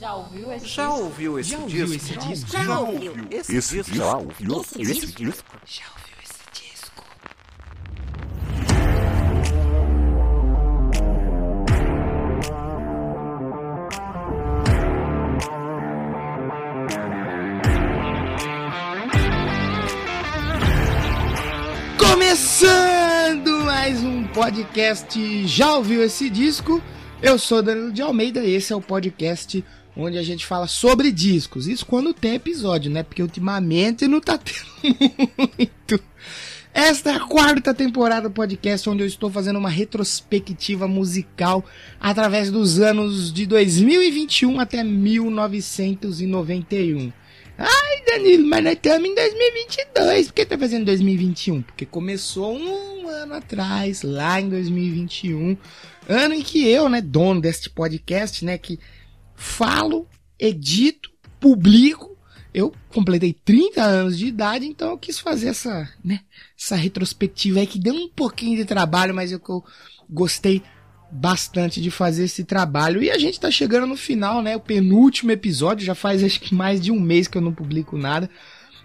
Já ouviu esse Já disco? ouviu esse Já disco? ouviu esse disco? Já ouviu esse Esse disco? já ouviu Esse esse disco? disco? Já ouviu esse disco? Começando mais um podcast Já ouviu esse disco? Eu sou Danilo de Almeida e esse é o podcast onde a gente fala sobre discos. Isso quando tem episódio, né? Porque ultimamente não tá tendo muito. Esta é a quarta temporada do podcast onde eu estou fazendo uma retrospectiva musical através dos anos de 2021 até 1991. Ai, Danilo, mas nós estamos em 2022. Por que tá fazendo 2021? Porque começou um ano atrás, lá em 2021. Ano em que eu, né, dono deste podcast, né, que falo, edito, publico. Eu completei 30 anos de idade, então eu quis fazer essa, né, essa retrospectiva aí que deu um pouquinho de trabalho, mas eu, eu gostei bastante de fazer esse trabalho. E a gente tá chegando no final, né? O penúltimo episódio, já faz acho que mais de um mês que eu não publico nada.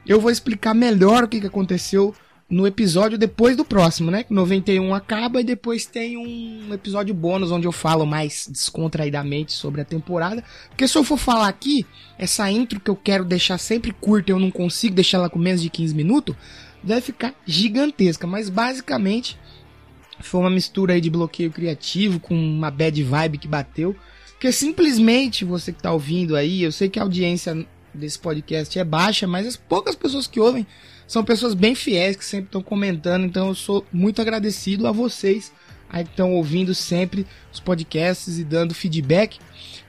Eu vou explicar melhor o que, que aconteceu no episódio depois do próximo, né? 91 acaba e depois tem um episódio bônus onde eu falo mais descontraidamente sobre a temporada. Porque se eu for falar aqui, essa intro que eu quero deixar sempre curta, eu não consigo deixar ela com menos de 15 minutos, vai ficar gigantesca. Mas basicamente foi uma mistura aí de bloqueio criativo com uma bad vibe que bateu. Porque simplesmente você que tá ouvindo aí, eu sei que a audiência desse podcast é baixa, mas as poucas pessoas que ouvem são pessoas bem fiéis que sempre estão comentando, então eu sou muito agradecido a vocês aí que estão ouvindo sempre os podcasts e dando feedback.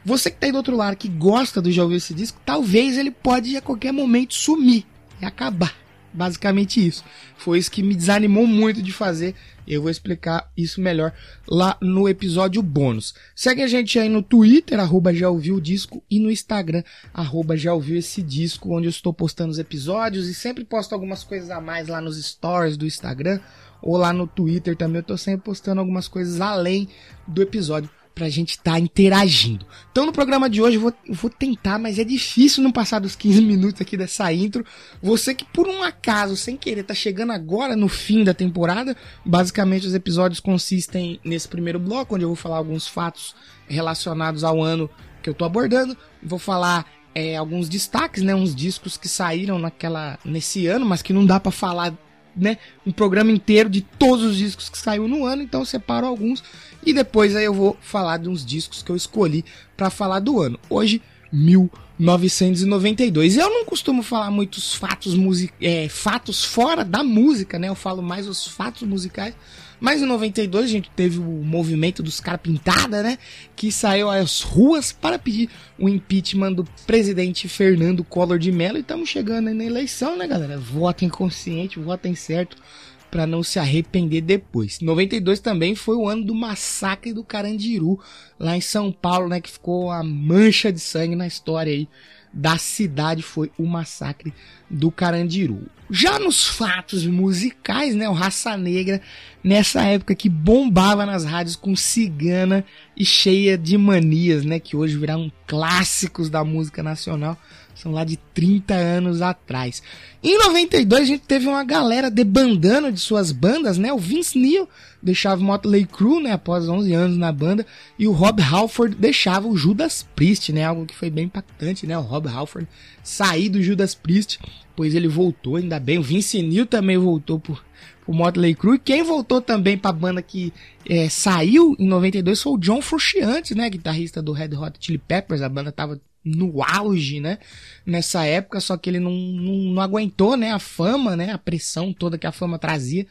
Você que tá aí do outro lado que gosta do Já Ouviu Esse Disco, talvez ele pode a qualquer momento sumir e acabar. Basicamente isso. Foi isso que me desanimou muito de fazer. Eu vou explicar isso melhor lá no episódio bônus. Segue a gente aí no Twitter, arroba já ouviu o disco, e no Instagram, arroba já ouviu esse disco, onde eu estou postando os episódios e sempre posto algumas coisas a mais lá nos stories do Instagram ou lá no Twitter também. Eu tô sempre postando algumas coisas além do episódio pra gente estar tá interagindo. Então no programa de hoje eu vou, eu vou tentar, mas é difícil não passar dos 15 minutos aqui dessa intro. Você que por um acaso, sem querer, tá chegando agora no fim da temporada, basicamente os episódios consistem nesse primeiro bloco, onde eu vou falar alguns fatos relacionados ao ano que eu tô abordando. Vou falar é, alguns destaques, né, uns discos que saíram naquela nesse ano, mas que não dá para falar né, um programa inteiro de todos os discos que saiu no ano, então eu separo alguns e depois aí eu vou falar de uns discos que eu escolhi para falar do ano. Hoje, 1992. Eu não costumo falar muitos fatos, music... É, fatos fora da música, né? Eu falo mais os fatos musicais. Mas em 92 a gente teve o movimento dos caras pintada, né? Que saiu às ruas para pedir o impeachment do presidente Fernando Collor de Mello. E estamos chegando aí na eleição, né, galera? Votem consciente, votem certo para não se arrepender depois. 92 também foi o ano do massacre do Carandiru, lá em São Paulo, né, que ficou a mancha de sangue na história aí da cidade foi o massacre do Carandiru. Já nos fatos musicais, né, o Raça Negra, nessa época que bombava nas rádios com cigana e cheia de manias, né, que hoje viraram clássicos da música nacional, são lá de 30 anos atrás. Em 92 a gente teve uma galera debandando de suas bandas, né? O Vince Neil deixava o Motley Crue, né, após 11 anos na banda, e o Rob Halford deixava o Judas Priest, né, algo que foi bem impactante, né? O Rob Halford sair do Judas Priest, pois ele voltou, ainda bem. O Vince Neil também voltou por o Motley Crue. Quem voltou também pra banda que é, saiu em 92 foi o John Frusciante, né? Guitarrista do Red Hot Chili Peppers. A banda tava no auge, né? Nessa época, só que ele não, não, não aguentou, né? A fama, né? A pressão toda que a fama trazia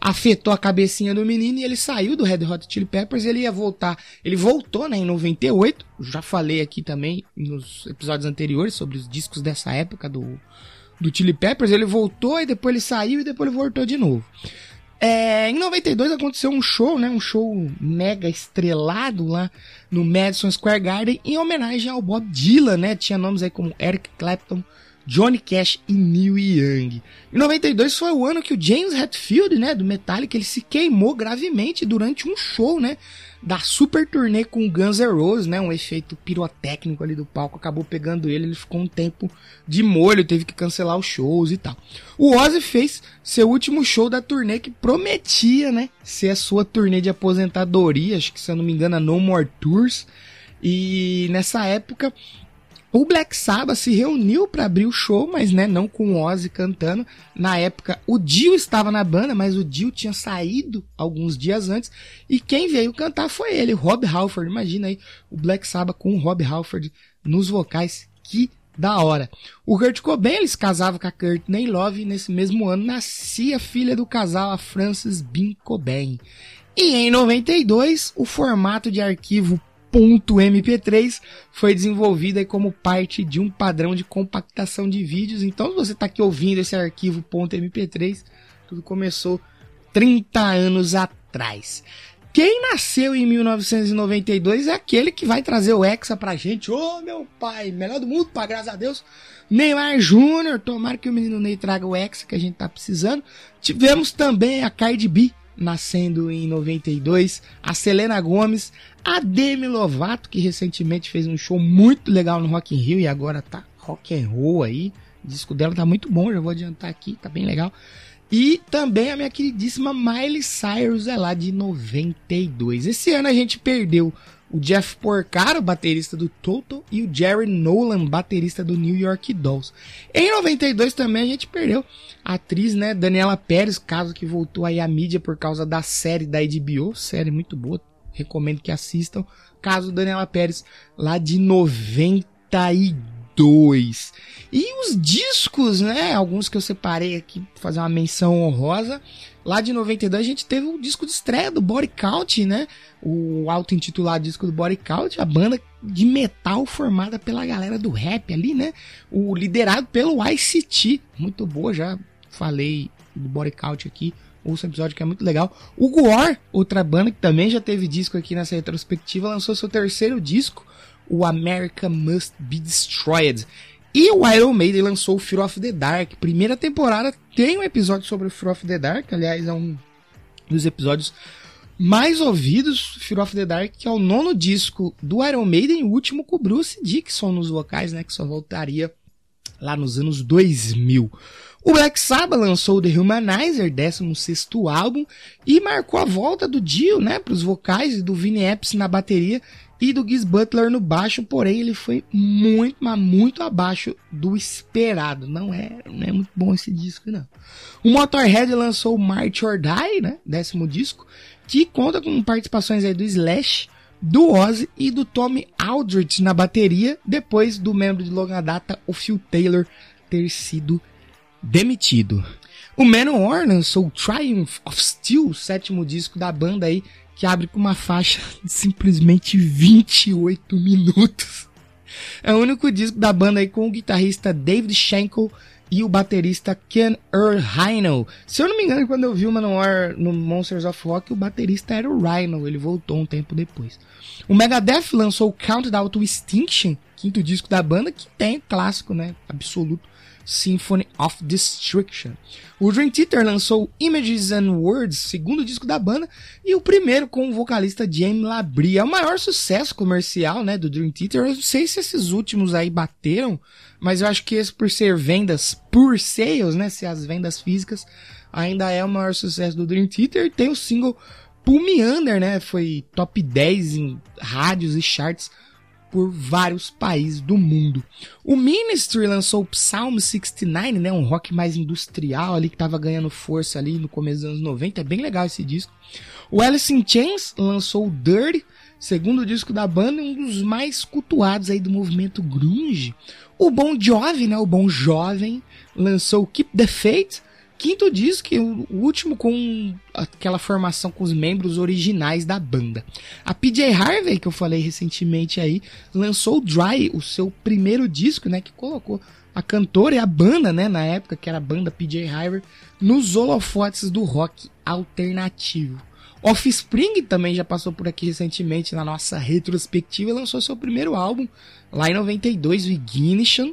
afetou a cabecinha do menino e ele saiu do Red Hot Chili Peppers, ele ia voltar, ele voltou, né, em 98, já falei aqui também nos episódios anteriores sobre os discos dessa época do, do Chili Peppers, ele voltou e depois ele saiu e depois ele voltou de novo. É, em 92 aconteceu um show, né, um show mega estrelado lá no Madison Square Garden em homenagem ao Bob Dylan, né, tinha nomes aí como Eric Clapton, Johnny Cash e Neil Young. Em 92 foi o ano que o James Hetfield, né, do Metallica, ele se queimou gravemente durante um show, né, da super turnê com Guns N' Roses, né, um efeito pirotécnico ali do palco acabou pegando ele, ele ficou um tempo de molho, teve que cancelar os shows e tal. O Ozzy fez seu último show da turnê que prometia, né, ser a sua turnê de aposentadoria, acho que se eu não me engano, a No More Tours. E nessa época o Black Sabbath se reuniu para abrir o show, mas né, não com o Ozzy cantando. Na época, o Dio estava na banda, mas o Dio tinha saído alguns dias antes. E quem veio cantar foi ele, Rob Halford. Imagina aí o Black Sabbath com o Rob Halford nos vocais. Que da hora. O Kurt Cobain, eles casavam com a Courtney Love e nesse mesmo ano nascia a filha do casal, a Frances Bean Cobain. E em 92, o formato de arquivo .mp3 foi desenvolvida como parte de um padrão de compactação de vídeos. Então, se você está aqui ouvindo esse arquivo .mp3, tudo começou 30 anos atrás. Quem nasceu em 1992 é aquele que vai trazer o Hexa pra gente. Ô, oh, meu pai, melhor do mundo, pá, graças a Deus. Neymar Júnior, tomara que o menino Ney traga o Hexa que a gente tá precisando. Tivemos também a Cardi B, nascendo em 92, a Selena Gomes, a Demi Lovato, que recentemente fez um show muito legal no Rock in Rio e agora tá rock and roll aí. O disco dela tá muito bom, já vou adiantar aqui, tá bem legal. E também a minha queridíssima Miley Cyrus é lá de 92. Esse ano a gente perdeu o Jeff Porcaro, baterista do Toto, e o Jerry Nolan, baterista do New York Dolls. Em 92 também a gente perdeu a atriz, né, Daniela Pérez, caso que voltou aí à mídia por causa da série da HBO, série muito boa, recomendo que assistam. Caso Daniela Pérez, lá de 92. E os discos, né, alguns que eu separei aqui, fazer uma menção honrosa. Lá de 92 a gente teve o disco de estreia do Body Count, né? O auto-intitulado disco do Body Count, a banda de metal formada pela galera do rap ali, né? O liderado pelo ICT. Muito boa, já falei do Body Count aqui. Ouça um episódio que é muito legal. O Gore, outra banda que também já teve disco aqui nessa retrospectiva, lançou seu terceiro disco, o America Must Be Destroyed. E o Iron Maiden lançou o Fear of the Dark. Primeira temporada tem um episódio sobre o Fear of the Dark, aliás, é um dos episódios mais ouvidos, Fear of the Dark, que é o nono disco do Iron Maiden, o último com Bruce Dixon nos vocais, né, que só voltaria lá nos anos 2000. O Black Sabbath lançou The Humanizer, 16 álbum, e marcou a volta do Dio, né, para os vocais e do Vinnie Epps na bateria e do Giz Butler no baixo, porém ele foi muito, mas muito abaixo do esperado. Não é, não é muito bom esse disco, não. O Motorhead lançou March or Die, né, décimo disco, que conta com participações aí do Slash, do Ozzy e do Tommy Aldrich na bateria, depois do membro de longa data, o Phil Taylor, ter sido demitido. O Manowar lançou Triumph of Steel, sétimo disco da banda aí, que abre com uma faixa de simplesmente 28 minutos. É o único disco da banda aí com o guitarrista David Schenkel e o baterista Ken Earl Rhino. Se eu não me engano, quando eu vi o Manowar no Monsters of Rock, o baterista era o Rhino, ele voltou um tempo depois. O Megadeth lançou o Countdown to Extinction, quinto disco da banda, que tem clássico, né, absoluto, Symphony of Destruction. O Dream Theater lançou Images and Words, segundo disco da banda, e o primeiro com o vocalista James Labrie. É o maior sucesso comercial, né, do Dream Theater. Eu não sei se esses últimos aí bateram, mas eu acho que esse por ser vendas por sales, né, se as vendas físicas, ainda é o maior sucesso do Dream Theater. Tem o single Pull Me Under, né, foi top 10 em rádios e charts por vários países do mundo. O Ministry lançou o Psalm 69, né, um rock mais industrial ali que estava ganhando força ali no começo dos anos 90, é bem legal esse disco. O Alice in Chains lançou o Dirty, segundo disco da banda, um dos mais cultuados aí do movimento grunge. O Bon Jovi, né, o Bom Jovem, lançou Keep the Faith, quinto disco, o último com aquela formação com os membros originais da banda. A PJ Harvey, que eu falei recentemente aí, lançou o Dry, o seu primeiro disco, né, que colocou a cantora e a banda, né, na época, que era a banda PJ Harvey, nos holofotes do rock alternativo. Offspring também já passou por aqui recentemente na nossa retrospectiva e lançou seu primeiro álbum lá em 92, o Ignition.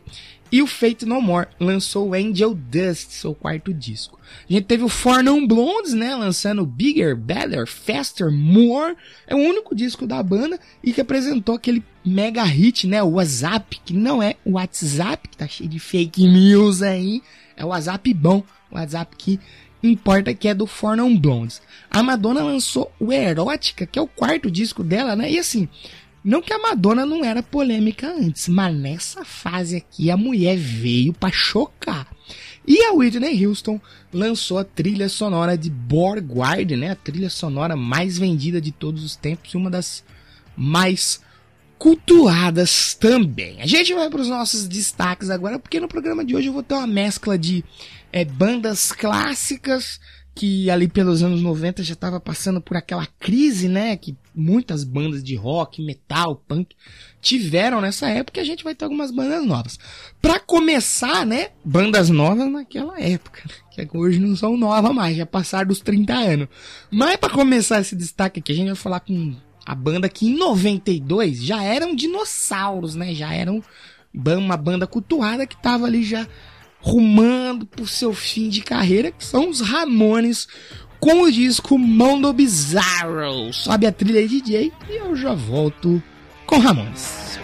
E o Fate No More lançou o Angel Dust, seu quarto disco. A gente teve o Four Non Blondes, né, lançando Bigger, Better, Faster, More. É o único disco da banda e que apresentou aquele mega hit, né, o WhatsApp, que não é o WhatsApp, que tá cheio de fake news aí, é o WhatsApp bom, o WhatsApp que importa que é do Four Non Blondes. A Madonna lançou o Erótica, que é o quarto disco dela, né, e assim, não que a Madonna não era polêmica antes, mas nessa fase aqui a mulher veio para chocar. E a Whitney Houston lançou a trilha sonora de Borgward, né? A trilha sonora mais vendida de todos os tempos e uma das mais cultuadas também. A gente vai para os nossos destaques agora, porque no programa de hoje eu vou ter uma mescla de é, bandas clássicas que ali pelos anos 90 já estava passando por aquela crise, né? Que muitas bandas de rock, metal, punk tiveram nessa época. E a gente vai ter algumas bandas novas. Para começar, né? Bandas novas naquela época, né, que hoje não são novas mais, já passaram dos 30 anos. Mas para começar esse destaque aqui, a gente vai falar com a banda que em 92 já eram dinossauros, né? Já eram uma banda cultuada que tava ali já rumando por seu fim de carreira, que são os Ramones, com o disco Mundo Bizarro. Sobe a trilha DJ e eu já volto com Ramones.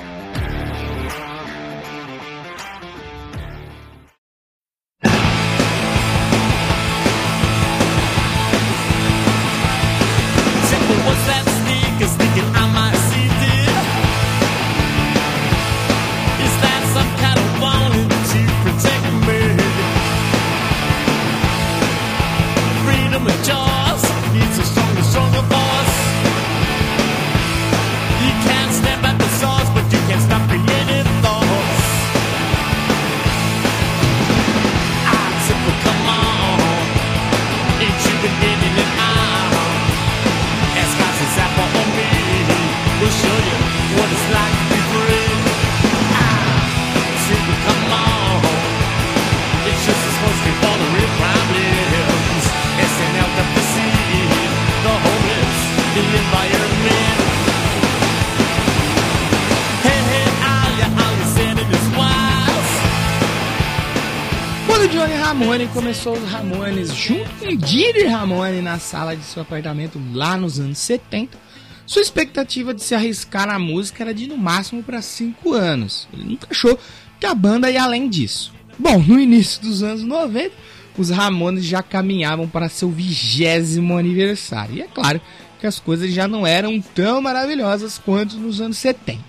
Ramone começou os Ramones junto com Didi Ramone na sala de seu apartamento lá nos anos 70. Sua expectativa de se arriscar na música era de no máximo para 5 anos. Ele nunca achou que a banda ia além disso. Bom, no início dos anos 90, os Ramones já caminhavam para seu vigésimo aniversário. E é claro que as coisas já não eram tão maravilhosas quanto nos anos 70.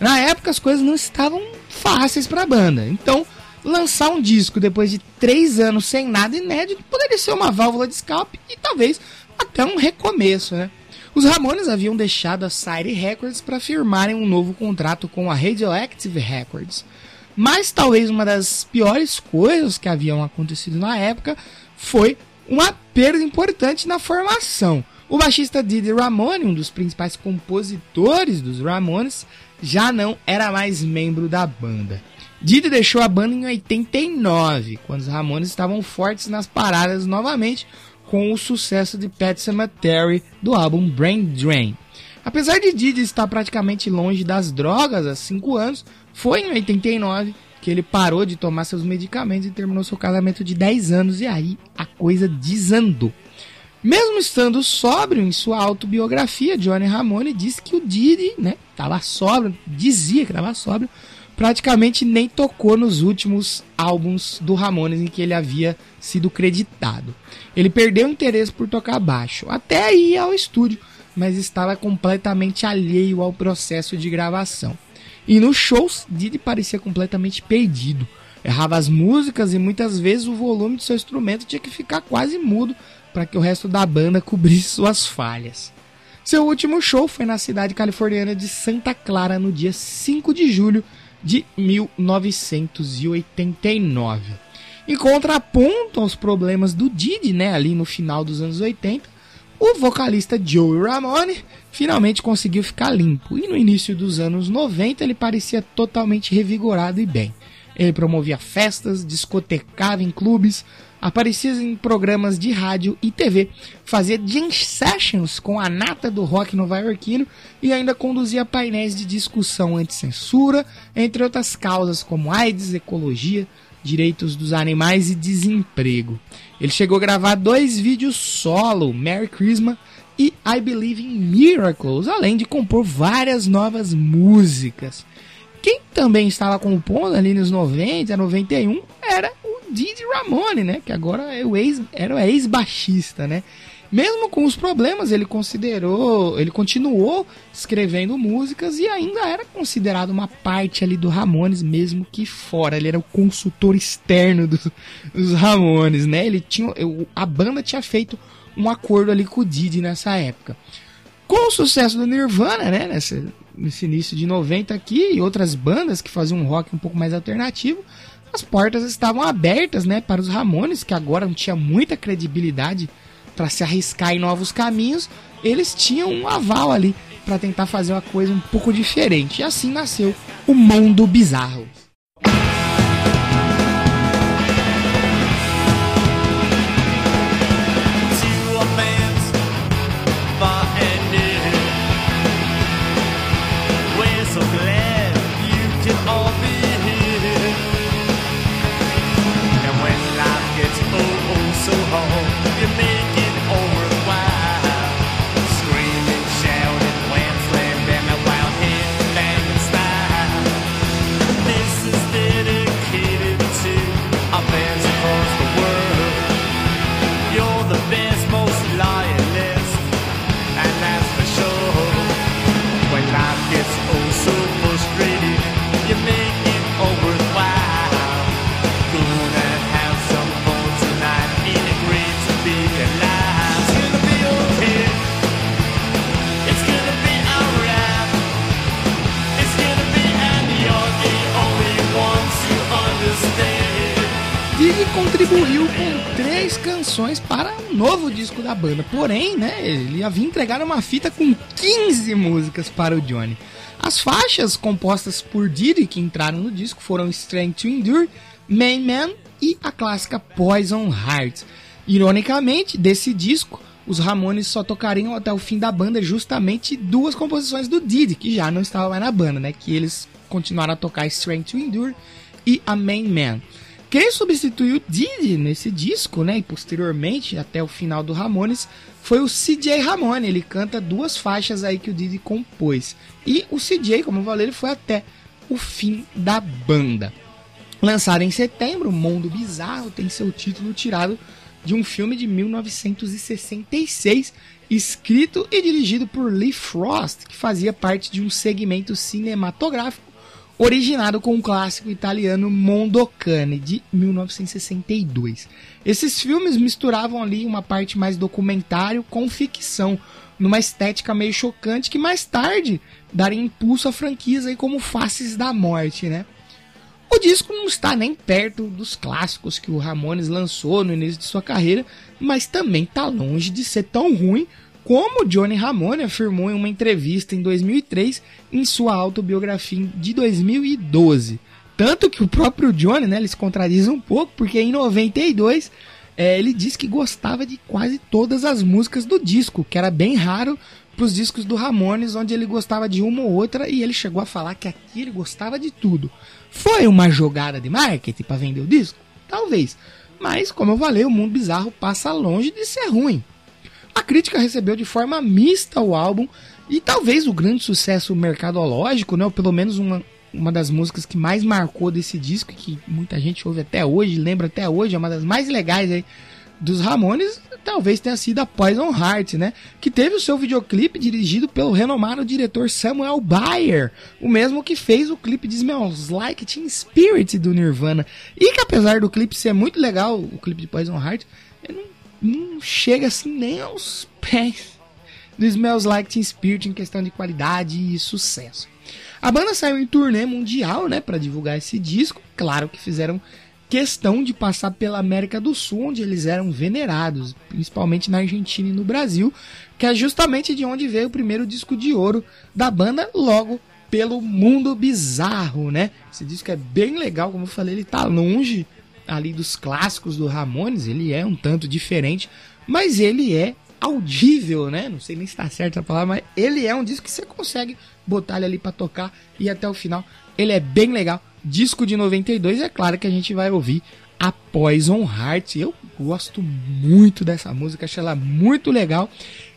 Na época as coisas não estavam fáceis para a banda. Então, lançar um disco depois de três anos sem nada inédito poderia ser uma válvula de escape e talvez até um recomeço, né? Os Ramones haviam deixado a Sire Records para firmarem um novo contrato com a Radioactive Records. Mas talvez uma das piores coisas que haviam acontecido na época foi uma perda importante na formação. O baixista Didi Ramone, um dos principais compositores dos Ramones, já não era mais membro da banda. Didi deixou a banda em 89, quando os Ramones estavam fortes nas paradas novamente com o sucesso de Pet Cemetery do álbum Brain Drain. Apesar de Didi estar praticamente longe das drogas há 5 anos, foi em 89 que ele parou de tomar seus medicamentos e terminou seu casamento de 10 anos e aí a coisa desandou. Mesmo estando sóbrio em sua autobiografia, Johnny Ramone disse que o Didi, né, estava sóbrio, dizia que estava sóbrio, praticamente nem tocou nos últimos álbuns do Ramones em que ele havia sido creditado. Ele perdeu o interesse por tocar baixo, até ir ao estúdio, mas estava completamente alheio ao processo de gravação. E nos shows, Didi parecia completamente perdido. Errava as músicas e muitas vezes o volume de seu instrumento tinha que ficar quase mudo para que o resto da banda cobrisse suas falhas. Seu último show foi na cidade californiana de Santa Clara no dia 5 de julho de 1989. Em contraponto aos problemas do Didi, né, ali no final dos anos 80, o vocalista Joey Ramone finalmente conseguiu ficar limpo e no início dos anos 90 ele parecia totalmente revigorado e bem. Ele promovia festas, discotecava em clubes, aparecia em programas de rádio e TV, fazia jam sessions com a nata do rock nova-iorquino e ainda conduzia painéis de discussão anti-censura, entre outras causas como AIDS, ecologia, direitos dos animais e desemprego. Ele chegou a gravar dois vídeos solo, Merry Christmas e I Believe in Miracles, além de compor várias novas músicas. Quem também estava compondo ali nos 90, 91 era o Didi Ramone, né? Que agora é o ex, era o ex-baixista, né? Mesmo com os problemas, ele considerou, ele continuou escrevendo músicas e ainda era considerado uma parte ali do Ramones, mesmo que fora. Ele era o consultor externo do, dos Ramones, né? Ele tinha, a banda tinha feito um acordo ali com o Didi nessa época. Com o sucesso do Nirvana, né? Nesse, nesse início de 90 aqui e outras bandas que faziam um rock um pouco mais alternativo, as portas estavam abertas, né, para os Ramones, que agora não tinha muita credibilidade para se arriscar em novos caminhos, eles tinham um aval ali para tentar fazer uma coisa um pouco diferente. E assim nasceu o Mundo Bizarro. Contribuiu com três canções para um novo disco da banda. Porém, né, ele havia entregado uma fita com 15 músicas para o Johnny. As faixas compostas por Diddy que entraram no disco foram Strength to Endure, Main Man e a clássica Poison Heart. Ironicamente, desse disco, os Ramones só tocariam até o fim da banda justamente duas composições do Diddy, que já não estava mais na banda, né? Que eles continuaram a tocar Strength to Endure e a Main Man. Quem substituiu Didi nesse disco, né, e posteriormente até o final do Ramones, foi o CJ Ramone. Ele canta duas faixas aí que o Didi compôs. E o CJ, como eu falei, ele foi até o fim da banda. Lançado em setembro, Mundo Bizarro tem seu título tirado de um filme de 1966, escrito e dirigido por Lee Frost, que fazia parte de um segmento cinematográfico originado com o clássico italiano Mondocane, de 1962. Esses filmes misturavam ali uma parte mais documentário com ficção, numa estética meio chocante que mais tarde daria impulso à franquia como Faces da Morte, né? O disco não está nem perto dos clássicos que o Ramones lançou no início de sua carreira, mas também está longe de ser tão ruim como Johnny Ramone afirmou em uma entrevista em 2003 em sua autobiografia de 2012. Tanto que o próprio Johnny, né, ele se contradiz um pouco, porque em 92 é, ele disse que gostava de quase todas as músicas do disco, que era bem raro para os discos do Ramones, onde ele gostava de uma ou outra, e ele chegou a falar que aqui ele gostava de tudo. Foi uma jogada de marketing para vender o disco? Talvez. Mas, como eu falei, o mundo bizarro passa longe de ser ruim. A crítica recebeu de forma mista o álbum e talvez o grande sucesso mercadológico, né, ou pelo menos uma, uma das músicas que mais marcou desse disco, que muita gente ouve até hoje, lembra até hoje, é uma das mais legais aí dos Ramones, talvez tenha sido a Poison Heart, né? Que teve o seu videoclipe dirigido pelo renomado diretor Samuel Bayer, o mesmo que fez o clipe de Smells Like Teen Spirit do Nirvana. E que apesar do clipe ser muito legal, o clipe de Poison Heart, ele não não chega assim nem aos pés do Smells Like Teen Spirit em questão de qualidade e sucesso. A banda saiu em turnê mundial, né, para divulgar esse disco. Claro que fizeram questão de passar pela América do Sul, onde eles eram venerados, principalmente na Argentina e no Brasil, que é justamente de onde veio o primeiro disco de ouro da banda logo pelo Mundo Bizarro, né? Esse disco é bem legal, como eu falei, ele tá longe ali dos clássicos do Ramones, ele é um tanto diferente, mas ele é audível, né? Não sei nem se tá certa a palavra, mas ele é um disco que você consegue botar ele ali para tocar e até o final. Ele é bem legal. Disco de 92, é claro que a gente vai ouvir a Poison Heart. Eu gosto muito dessa música, acho ela muito legal.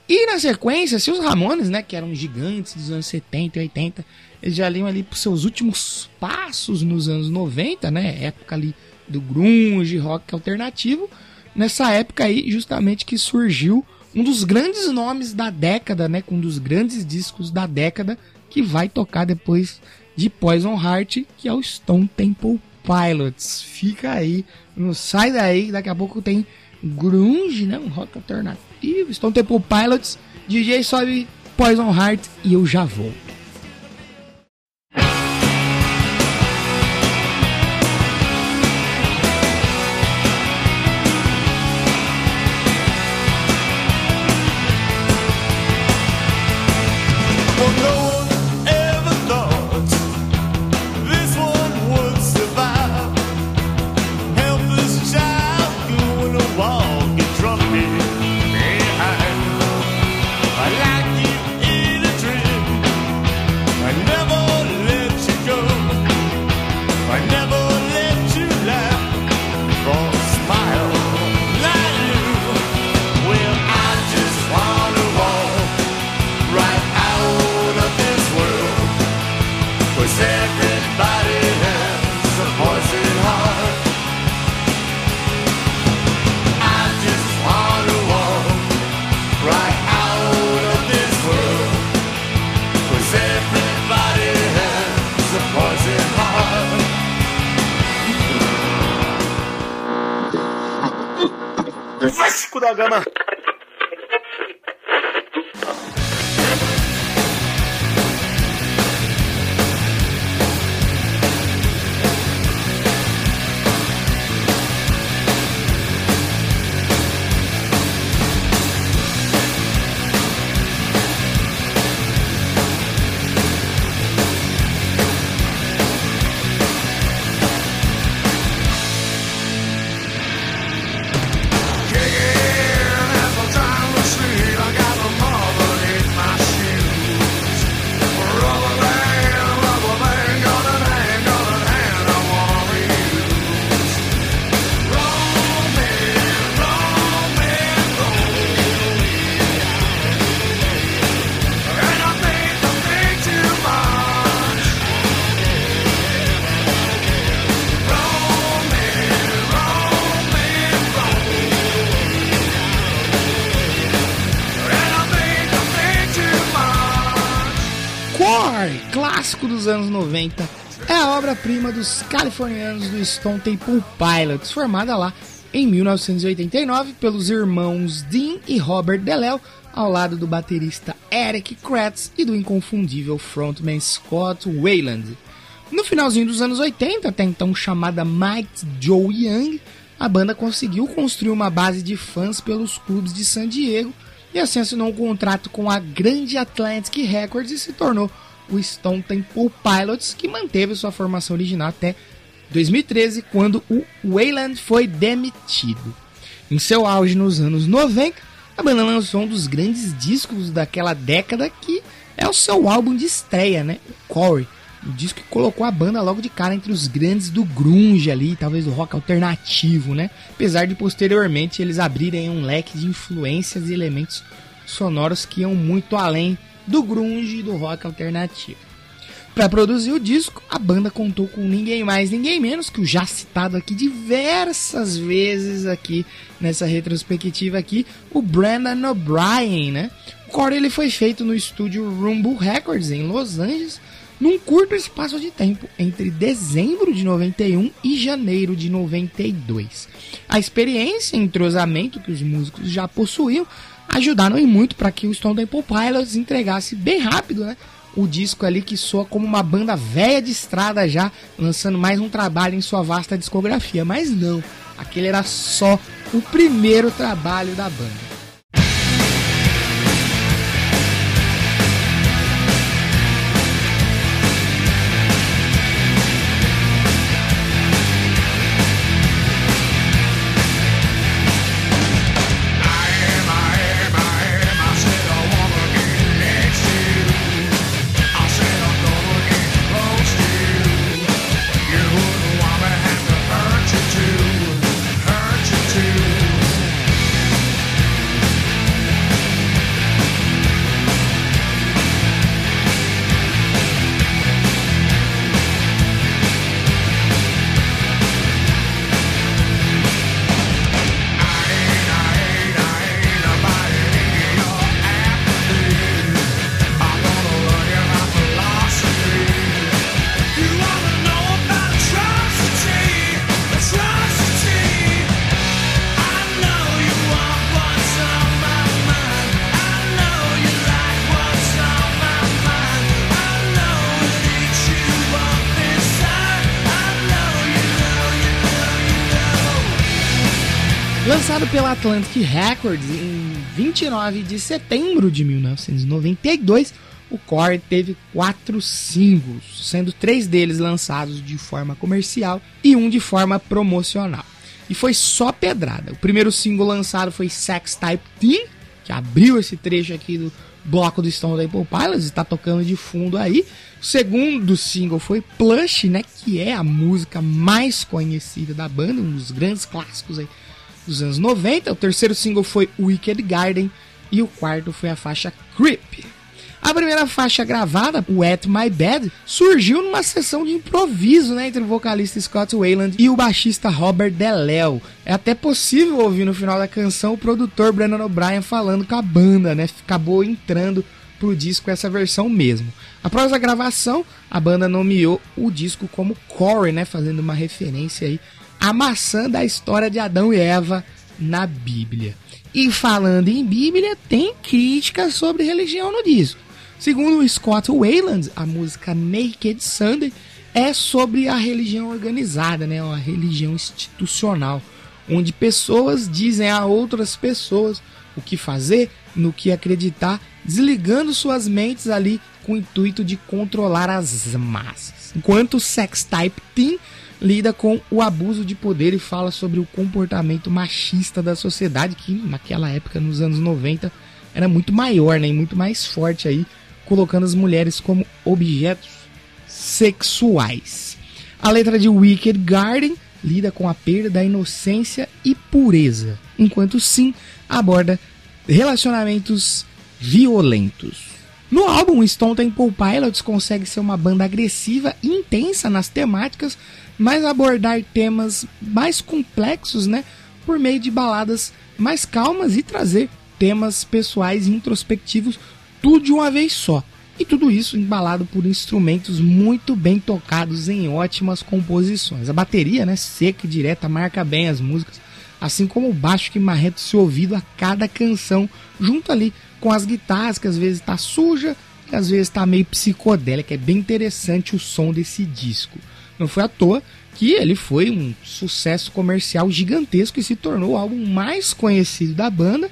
E na sequência, se os Ramones, né, que eram gigantes dos anos 70 e 80, eles já iam ali pros seus últimos passos nos anos 90, né, época ali do grunge, rock alternativo, nessa época aí justamente que surgiu um dos grandes nomes da década, né, com um dos grandes discos da década que vai tocar depois de Poison Heart, que é o Stone Temple Pilots. Fica aí, não sai daí, daqui a pouco tem grunge, né, um rock alternativo, Stone Temple Pilots, DJ sobe Poison Heart e eu já vou. programa. clássico dos anos 90, é a obra-prima dos californianos do Stone Temple Pilots, formada lá em 1989 pelos irmãos Dean e Robert DeLeo, ao lado do baterista Eric Kratz e do inconfundível frontman Scott Wayland. No finalzinho dos anos 80, até então chamada Mike Joe Young, a banda conseguiu construir uma base de fãs pelos clubes de San Diego e assim assinou um contrato com a grande Atlantic Records e se tornou o Stone Temple Pilots, que manteve sua formação original até 2013, quando o Wayland foi demitido. Em seu auge nos anos 90, a banda lançou um dos grandes discos daquela década, que é o seu álbum de estreia, né? O Corey. O disco que colocou a banda logo de cara entre os grandes do grunge ali, talvez do rock alternativo, né? Apesar de posteriormente eles abrirem um leque de influências e elementos sonoros que iam muito além do grunge e do rock alternativo. Para produzir o disco, a banda contou com ninguém mais, ninguém menos que o já citado aqui diversas vezes aqui nessa retrospectiva aqui, o Brandon O'Brien, né? O core ele foi feito no estúdio Rumble Records em Los Angeles, num curto espaço de tempo entre dezembro de 91 e janeiro de 92. A experiência e entrosamento que os músicos já possuíam ajudaram em muito para que o Stone Temple Pilots entregasse bem rápido, né? O disco ali que soa como uma banda velha de estrada já, lançando mais um trabalho em sua vasta discografia. Mas não, aquele era só o primeiro trabalho da banda. Atlantic Records em 29 de setembro de 1992, o Core teve quatro singles, sendo três deles lançados de forma comercial e um de forma promocional. E foi só pedrada. O primeiro single lançado foi Sex Type Teen, que abriu esse trecho aqui do bloco do Stone Temple Pilots, está tocando de fundo aí. O segundo single foi Plush, né, que é a música mais conhecida da banda, um dos grandes clássicos aí dos anos 90. O terceiro single foi Wicked Garden e o quarto foi a faixa Creep. A primeira faixa gravada, Wet My Bed, surgiu numa sessão de improviso né, entre o vocalista Scott Wayland e o baixista Robert DeLeo. É até possível ouvir no final da canção o produtor Brandon O'Brien falando com a banda, né? Acabou entrando pro disco essa versão mesmo. Após a gravação, a banda nomeou o disco como Core, né, fazendo uma referência aí à maçã da história de Adão e Eva na Bíblia. E falando em Bíblia, tem críticas sobre religião no disco. Segundo Scott Wayland, a música Naked Sunday é sobre a religião organizada, né, uma religião institucional, onde pessoas dizem a outras pessoas o que fazer, no que acreditar, desligando suas mentes ali com o intuito de controlar as massas. Enquanto Sex Type Teen lida com o abuso de poder e fala sobre o comportamento machista da sociedade, que naquela época, nos anos 90, era muito maior, né, e muito mais forte aí colocando as mulheres como objetos sexuais. A letra de Wicked Garden lida com a perda da inocência e pureza, enquanto Sim aborda relacionamentos violentos. No álbum, Stone Temple Pilots consegue ser uma banda agressiva e intensa nas temáticas, mas abordar temas mais complexos, né, por meio de baladas mais calmas e trazer temas pessoais e introspectivos tudo de uma vez só. E tudo isso embalado por instrumentos muito bem tocados em ótimas composições. A bateria, né, seca e direta, marca bem as músicas, assim como o baixo que marreta seu ouvido a cada canção, junto ali com as guitarras, que às vezes está suja e às vezes está meio psicodélica. É bem interessante o som desse disco. Não foi à toa que ele foi um sucesso comercial gigantesco e se tornou o álbum mais conhecido da banda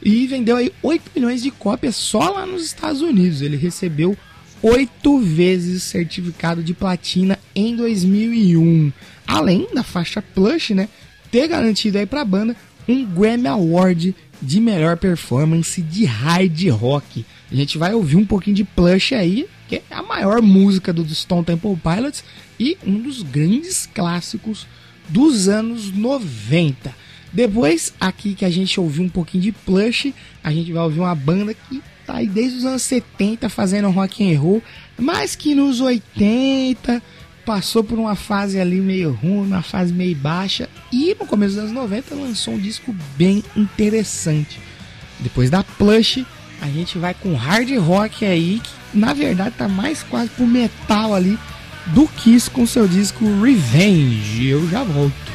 e vendeu aí 8 milhões de cópias só lá nos Estados Unidos. Ele recebeu oito vezes certificado de platina em 2001. Além da faixa plush, né, ter garantido aí para a banda um Grammy Award de melhor performance de hard rock. A gente vai ouvir um pouquinho de plush aí, que é a maior música do Stone Temple Pilots e um dos grandes clássicos dos anos 90. Depois, aqui que a gente ouviu um pouquinho de plush, a gente vai ouvir uma banda que tá aí desde os anos 70 fazendo rock and roll, mas que nos 80 passou por uma fase ali meio ruim, uma fase meio baixa e no começo dos anos 90 lançou um disco bem interessante. Depois da plush, a gente vai com hard rock aí, que na verdade tá mais quase pro metal ali do Kiss com seu disco Revenge. Eu já volto.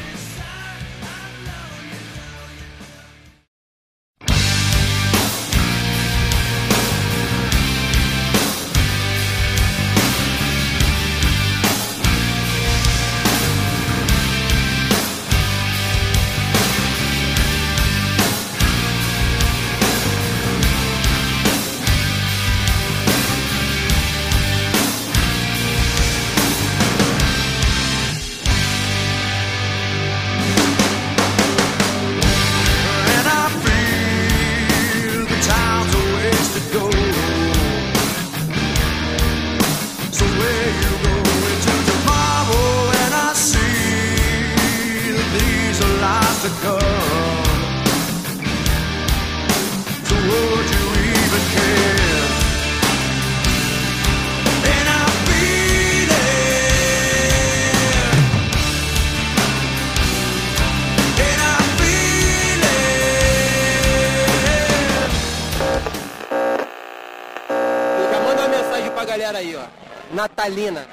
Natalina.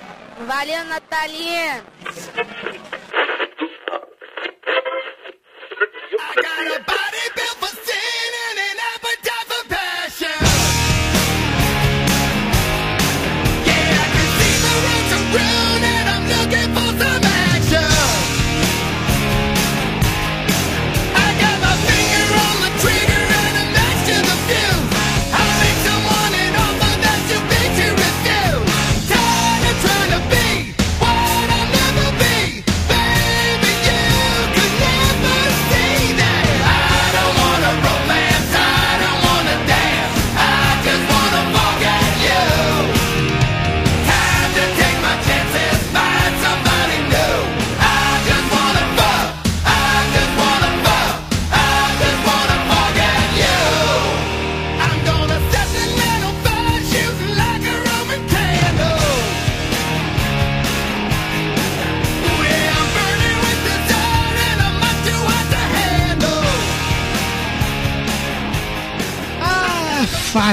Valeu, Natalina.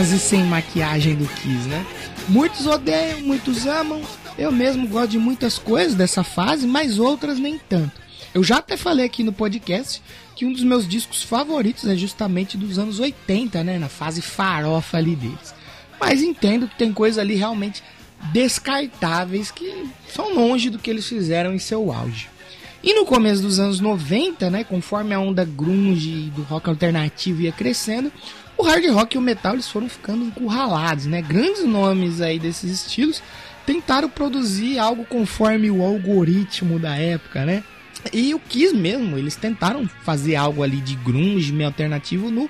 Fase sem maquiagem do Kiss, né? Muitos odeiam, muitos amam. Eu mesmo gosto de muitas coisas dessa fase, mas outras nem tanto. Eu já até falei aqui no podcast que um dos meus discos favoritos é justamente dos anos 80, né? Na fase farofa ali deles. Mas entendo que tem coisas ali realmente descartáveis que são longe do que eles fizeram em seu auge. E no começo dos anos 90, né, conforme a onda grunge do rock alternativo ia crescendo, o hard rock e o metal eles foram ficando encurralados, né? Grandes nomes aí desses estilos tentaram produzir algo conforme o algoritmo da época, né? E o Kiss mesmo, eles tentaram fazer algo ali de grunge meio alternativo no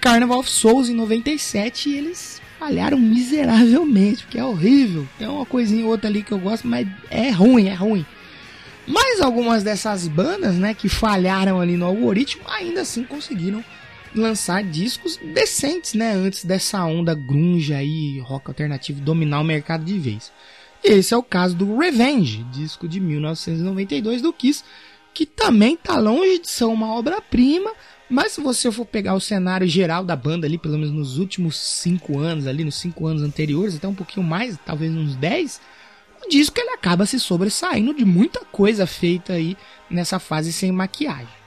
Carnival of Souls em 97 e eles falharam miseravelmente, porque é horrível. Tem uma coisinha ou outra ali que eu gosto, mas é ruim, é ruim. Mas algumas dessas bandas, né, que falharam ali no algoritmo, ainda assim conseguiram lançar discos decentes, né, antes dessa onda grunge aí, rock alternativo dominar o mercado de vez. Esse é o caso do Revenge, disco de 1992 do Kiss, que também tá longe de ser uma obra-prima, mas se você for pegar o cenário geral da banda ali, pelo menos nos últimos cinco anos, ali nos cinco anos anteriores, até um pouquinho mais, talvez uns 10, o disco ele acaba se sobressaindo de muita coisa feita aí nessa fase sem maquiagem.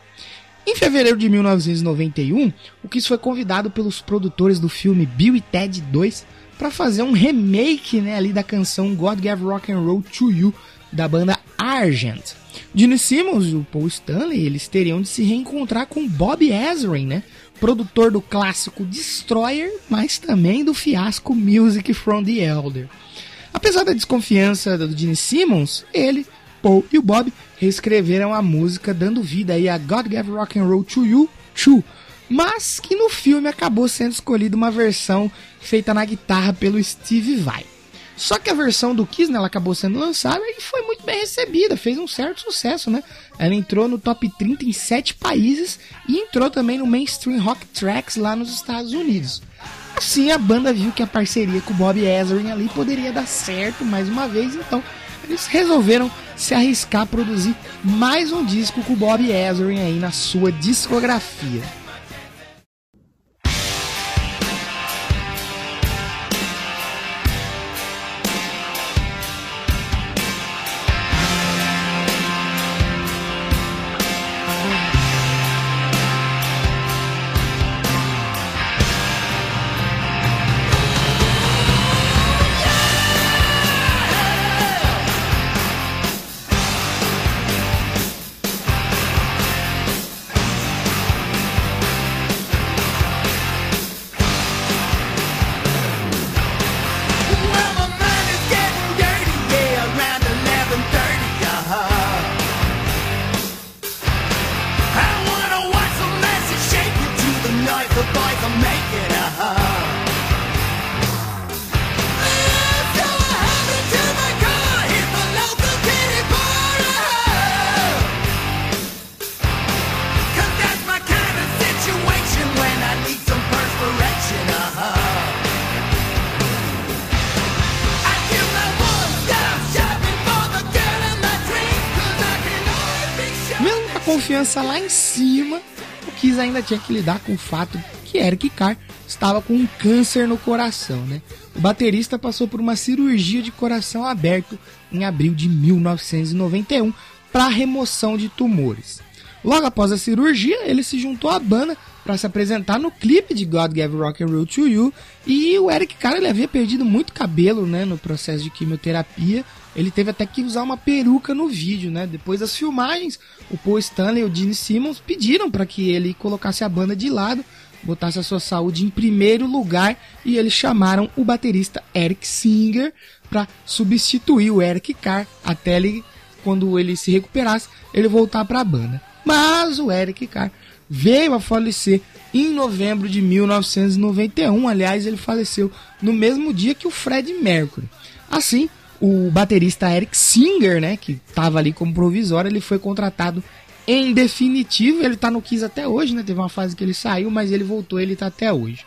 Em fevereiro de 1991, o Kiss foi convidado pelos produtores do filme Bill e Ted 2 para fazer um remake né, ali da canção God Gave Rock and Roll to You da banda Argent. Gene Simmons e o Paul Stanley eles teriam de se reencontrar com Bob Ezrin, né, produtor do clássico Destroyer, mas também do fiasco Music from the Elder. Apesar da desconfiança do Gene Simmons, ele, Paul e o Bob reescreveram a música dando vida aí a God Gave Rock and Roll to You, True, mas que no filme acabou sendo escolhida uma versão feita na guitarra pelo Steve Vai. Só que a versão do Kiss né, ela acabou sendo lançada e foi muito bem recebida, fez um certo sucesso, né? Ela entrou no top 30 em 7 países e entrou também no Mainstream Rock Tracks lá nos Estados Unidos. Assim a banda viu que a parceria com o Bob Ezrin ali poderia dar certo mais uma vez, então eles resolveram se arriscar a produzir mais um disco com o Bob Ezrin aí na sua discografia. Confiança lá em cima, o Kiss ainda tinha que lidar com o fato que Eric Carr estava com um câncer no coração, né? O baterista passou por uma cirurgia de coração aberto em abril de 1991 para remoção de tumores. Logo após a cirurgia, ele se juntou à banda para se apresentar no clipe de God Gave Rock and Roll to You. E o Eric Cara ele havia perdido muito cabelo, né, no processo de quimioterapia. Ele teve até que usar uma peruca no vídeo, né? Depois das filmagens, o Paul Stanley e o Gene Simmons pediram para que ele colocasse a banda de lado, botasse a sua saúde em primeiro lugar e eles chamaram o baterista Eric Singer para substituir o Eric Carr até ele quando ele se recuperasse, ele voltar para a banda. Mas o Eric Carr veio a falecer em novembro de 1991. Aliás, ele faleceu no mesmo dia que o Fred Mercury. Assim, o baterista Eric Singer, né, que estava ali como provisório, ele foi contratado em definitivo. Ele está no Kiss até hoje, né? Teve uma fase que ele saiu, mas ele voltou, ele está até hoje.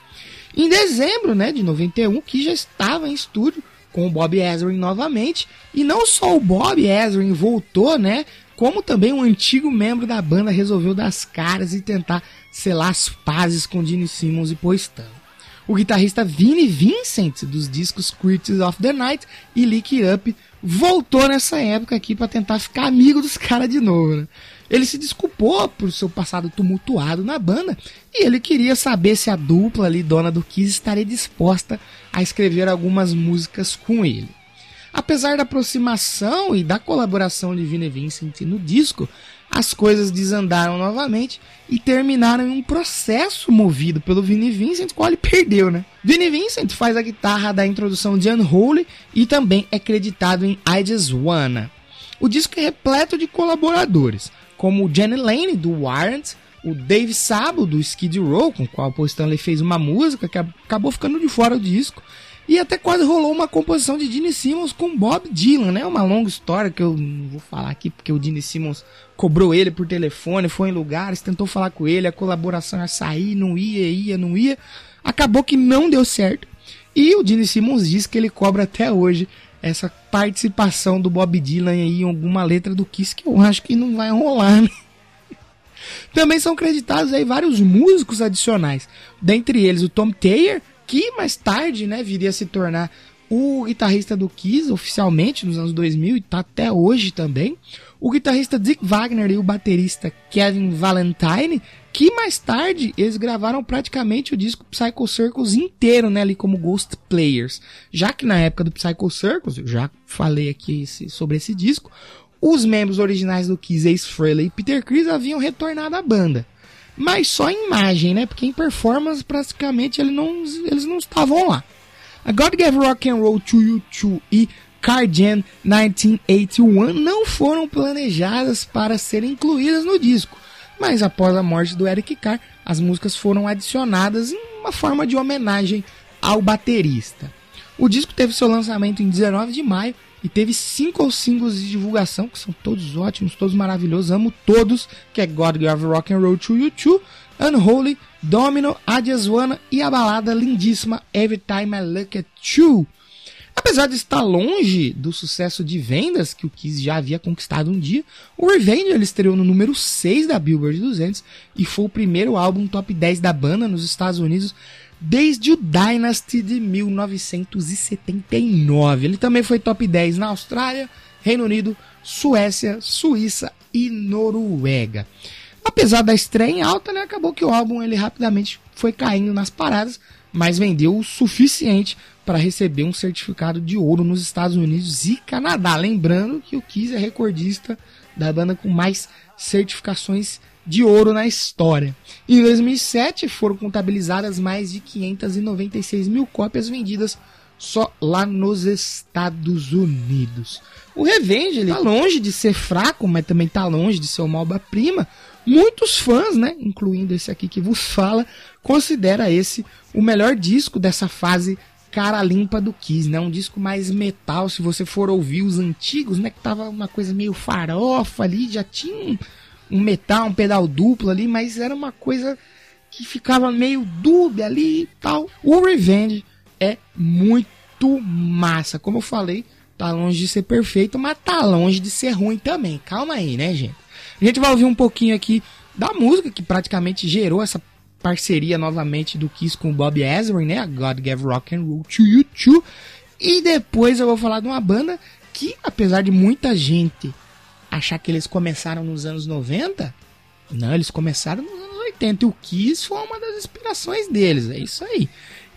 Em dezembro, né, de 91, que já estava em estúdio com o Bob Ezrin novamente, e não só o Bob Ezrin voltou, né, como também um antigo membro da banda resolveu dar as caras e tentar selar as pazes com Gene Simmons e Paul O guitarrista Vinnie Vincent, dos discos Critics of the Night e Lick Up, voltou nessa época aqui para tentar ficar amigo dos caras de novo. Né? Ele se desculpou por seu passado tumultuado na banda e ele queria saber se a dupla ali, dona do Kiss, estaria disposta a escrever algumas músicas com ele. Apesar da aproximação e da colaboração de Vinnie Vincent no disco, as coisas desandaram novamente e terminaram em um processo movido pelo Vinnie Vincent, qual ele perdeu, né? Vinnie Vincent faz a guitarra da introdução de Unholy e também é creditado em I Just Wanna. O disco é repleto de colaboradores, como o Jenny Lane, do Warrant, o Dave Sabo, do Skid Row, com o qual o Paul Stanley fez uma música que acabou ficando de fora do disco, e até quase rolou uma composição de Gene Simmons com Bob Dylan, né? Uma longa história que eu não vou falar aqui porque o Gene Simmons cobrou ele por telefone, foi em lugares, tentou falar com ele, a colaboração ia sair, não ia, ia, não ia. Acabou que não deu certo. E o Gene Simmons diz que ele cobra até hoje essa participação do Bob Dylan aí em alguma letra do Kiss que eu acho que não vai rolar, né? Também são creditados aí vários músicos adicionais, dentre eles o Tom Taylor, que mais tarde, né, viria a se tornar o guitarrista do Kiss oficialmente nos anos 2000 e tá até hoje também. O guitarrista Dick Wagner e o baterista Kevin Valentine, que mais tarde eles gravaram praticamente o disco Psycho Circus inteiro, né, ali como Ghost Players. Já que na época do Psycho Circus, eu já falei aqui esse, sobre esse disco, os membros originais do Kiss, Ace Frehley e Peter Chris haviam retornado à banda mas só em imagem, né? Porque em performance praticamente eles não, eles não estavam lá. A God Gave Rock and Roll to You Too e Cardian 1981 não foram planejadas para serem incluídas no disco, mas após a morte do Eric Carr, as músicas foram adicionadas em uma forma de homenagem ao baterista. O disco teve seu lançamento em 19 de maio e teve cinco singles de divulgação, que são todos ótimos, todos maravilhosos, amo todos, que é God Gave Rock and Roll to You Too, Unholy, Domino, Adiaswana e a balada lindíssima Every Time I Look at You. Apesar de estar longe do sucesso de vendas que o Kiss já havia conquistado um dia, o Revenge estreou no número 6 da Billboard 200 e foi o primeiro álbum top 10 da banda nos Estados Unidos desde o Dynasty de 1979. Ele também foi top 10 na Austrália, Reino Unido, Suécia, Suíça e Noruega. Apesar da estreia em alta, né, acabou que o álbum ele rapidamente foi caindo nas paradas, mas vendeu o suficiente para receber um certificado de ouro nos Estados Unidos e Canadá. Lembrando que o Kiss é recordista da banda com mais certificações de ouro na história. Em 2007 foram contabilizadas mais de 596 mil cópias vendidas só lá nos Estados Unidos. O Revenge ele tá longe de ser fraco, mas também tá longe de ser uma obra-prima. Muitos fãs, né, incluindo esse aqui que vos fala, considera esse o melhor disco dessa fase cara limpa do Kiss, né? Um disco mais metal, se você for ouvir os antigos, né, que tava uma coisa meio farofa ali, já tinha um metal, um pedal duplo ali, mas era uma coisa que ficava meio dúbia ali e tal. O Revenge é muito massa. Como eu falei, tá longe de ser perfeito, mas tá longe de ser ruim também. Calma aí, né, gente? A gente vai ouvir um pouquinho aqui da música que praticamente gerou essa parceria novamente do Kiss com o Bob Ezrin, né? A God Gave Rock and Roll to You Too. E depois eu vou falar de uma banda que, apesar de muita gente achar que eles começaram nos anos 90. Não, eles começaram nos anos 80. E o Kiss foi uma das inspirações deles. É isso aí.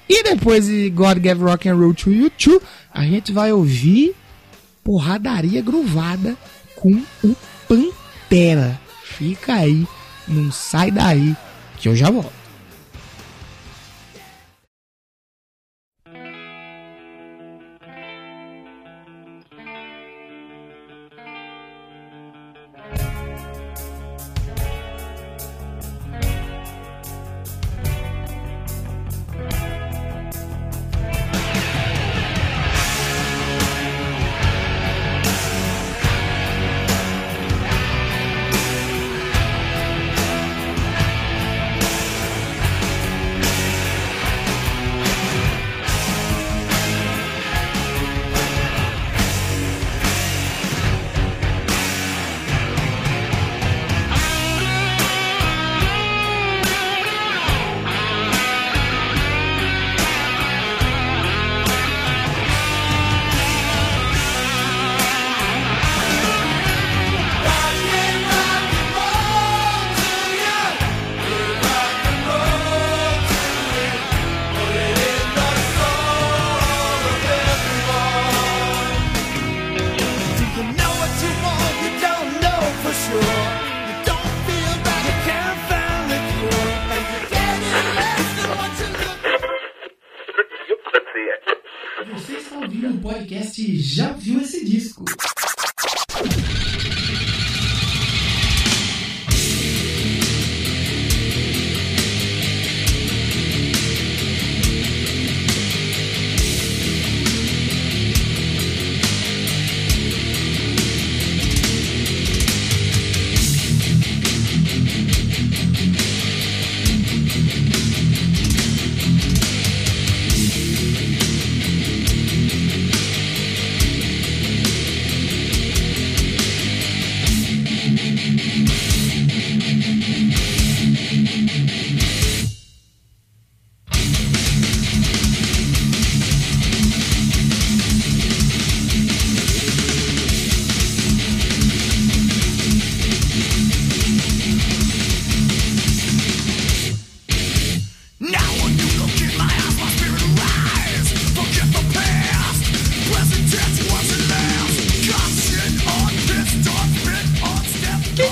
E depois de God Gave Rock and Roll to You Too, a gente vai ouvir porradaria gruvada com o Pantera. Fica aí, não sai daí, que eu já volto.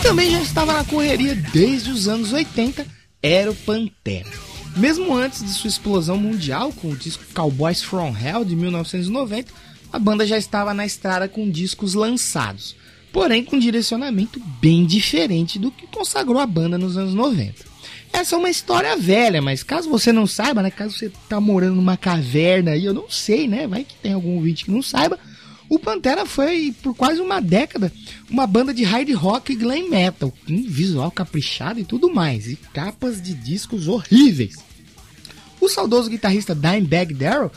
Também já estava na correria desde os anos 80 era o Pantera. Mesmo antes de sua explosão mundial com o disco Cowboys From Hell de 1990, a banda já estava na estrada com discos lançados, porém com direcionamento bem diferente do que consagrou a banda nos anos 90. Essa é uma história velha, mas caso você não saiba, né, caso você tá morando numa caverna aí, eu não sei, né, vai que tem algum ouvinte que não saiba, o Pantera foi, por quase uma década, uma banda de hard rock e glam metal, com visual caprichado e tudo mais, e capas de discos horríveis. O saudoso guitarrista Dimebag Darrell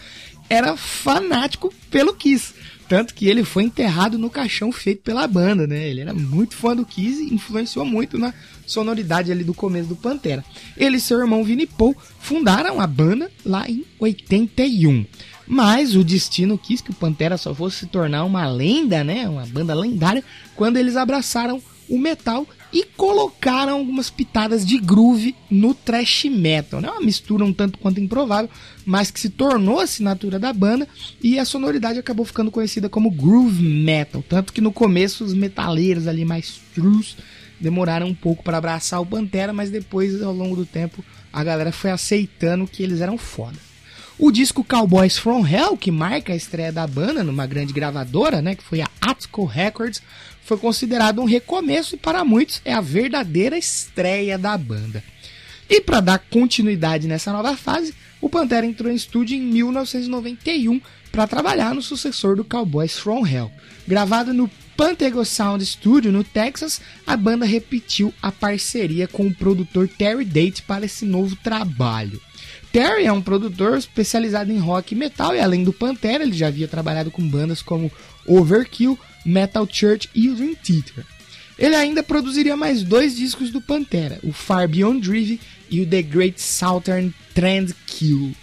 era fanático pelo Kiss, tanto que ele foi enterrado no caixão feito pela banda, né? Ele era muito fã do Kiss e influenciou muito na sonoridade ali do começo do Pantera. Ele e seu irmão Vinnie Paul fundaram a banda lá em 81. Mas o destino quis que o Pantera só fosse se tornar uma lenda, né? Uma banda lendária, quando eles abraçaram o metal e colocaram algumas pitadas de groove no thrash metal, né? Uma mistura um tanto quanto improvável, mas que se tornou a assinatura da banda e a sonoridade acabou ficando conhecida como groove metal, tanto que no começo os metaleiros ali mais trus demoraram um pouco para abraçar o Pantera, mas depois ao longo do tempo a galera foi aceitando que eles eram foda. O disco Cowboys From Hell, que marca a estreia da banda numa grande gravadora, né, que foi a Atco Records, foi considerado um recomeço e para muitos é a verdadeira estreia da banda. E para dar continuidade nessa nova fase, o Pantera entrou em estúdio em 1991 para trabalhar no sucessor do Cowboys From Hell. Gravado no Pantego Sound Studio no Texas, a banda repetiu a parceria com o produtor Terry Date para esse novo trabalho. Terry é um produtor especializado em rock e metal e além do Pantera, ele já havia trabalhado com bandas como Overkill, Metal Church e o Dream Theater. Ele ainda produziria mais dois discos do Pantera, o Far Beyond Drive e o The Great Southern Trend Kill.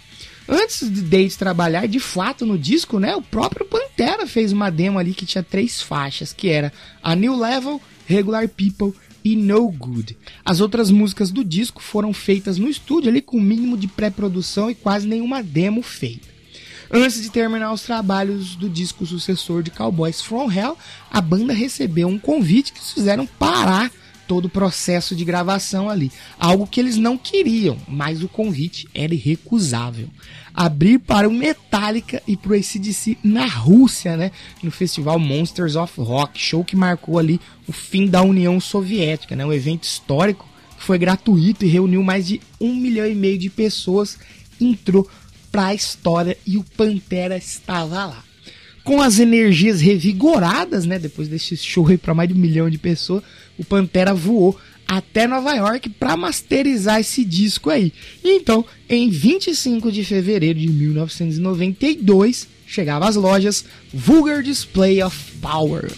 Antes de Dave trabalhar de fato no disco, né, o próprio Pantera fez uma demo ali que tinha três faixas, que era a New Level, Regular People e No Good. As outras músicas do disco foram feitas no estúdio ali com o mínimo de pré-produção e quase nenhuma demo feita. Antes de terminar os trabalhos do disco sucessor de Cowboys From Hell, a banda recebeu um convite que fizeram parar todo o processo de gravação ali. Algo que eles não queriam, mas o convite era irrecusável abrir para o Metallica e para o ACDC na Rússia, né? No festival Monsters of Rock, show que marcou ali o fim da União Soviética, né? Um evento histórico que foi gratuito e reuniu mais de um milhão e meio de pessoas, entrou para a história e o Pantera estava lá. Com as energias revigoradas, né? Depois desse show aí para mais de um milhão de pessoas, o Pantera voou até Nova York para masterizar esse disco aí. Então, em 25 de fevereiro de 1992, chegava às lojas Vulgar Display of Power.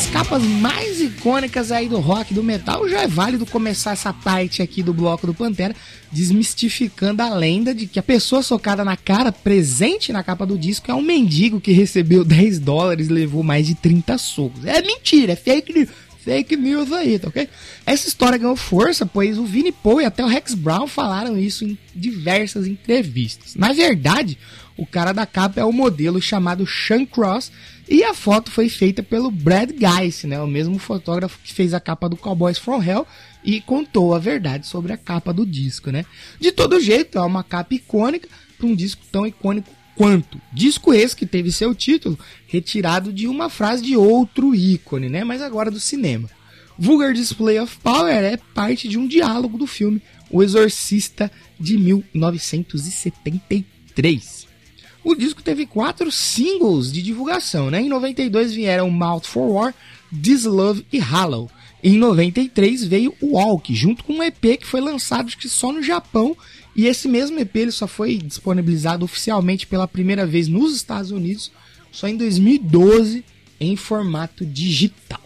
Das capas mais icônicas aí do rock do metal, já é válido começar essa parte aqui do bloco do Pantera desmistificando a lenda de que a pessoa socada na cara presente na capa do disco é um mendigo que recebeu 10 dólares e levou mais de 30 socos. É mentira, é fake news fake news aí, tá ok? Essa história ganhou força, pois o Vinnie Paul e até o Rex Brown falaram isso em diversas entrevistas. Na verdade, o cara da capa é o modelo chamado Sean Cross e a foto foi feita pelo Brad Geiss, né, o mesmo fotógrafo que fez a capa do Cowboys from Hell e contou a verdade sobre a capa do disco, né? De todo jeito, é uma capa icônica para um disco tão icônico quanto. Disco esse que teve seu título retirado de uma frase de outro ícone, né? Mas agora do cinema. Vulgar Display of Power é parte de um diálogo do filme O Exorcista de 1973. O disco teve quatro singles de divulgação, né? Em 92 vieram Mouth for War, This Love e Hollow. Em 93 veio o Walk, junto com um EP que foi lançado que só no Japão e esse mesmo EP ele só foi disponibilizado oficialmente pela primeira vez nos Estados Unidos só em 2012 em formato digital.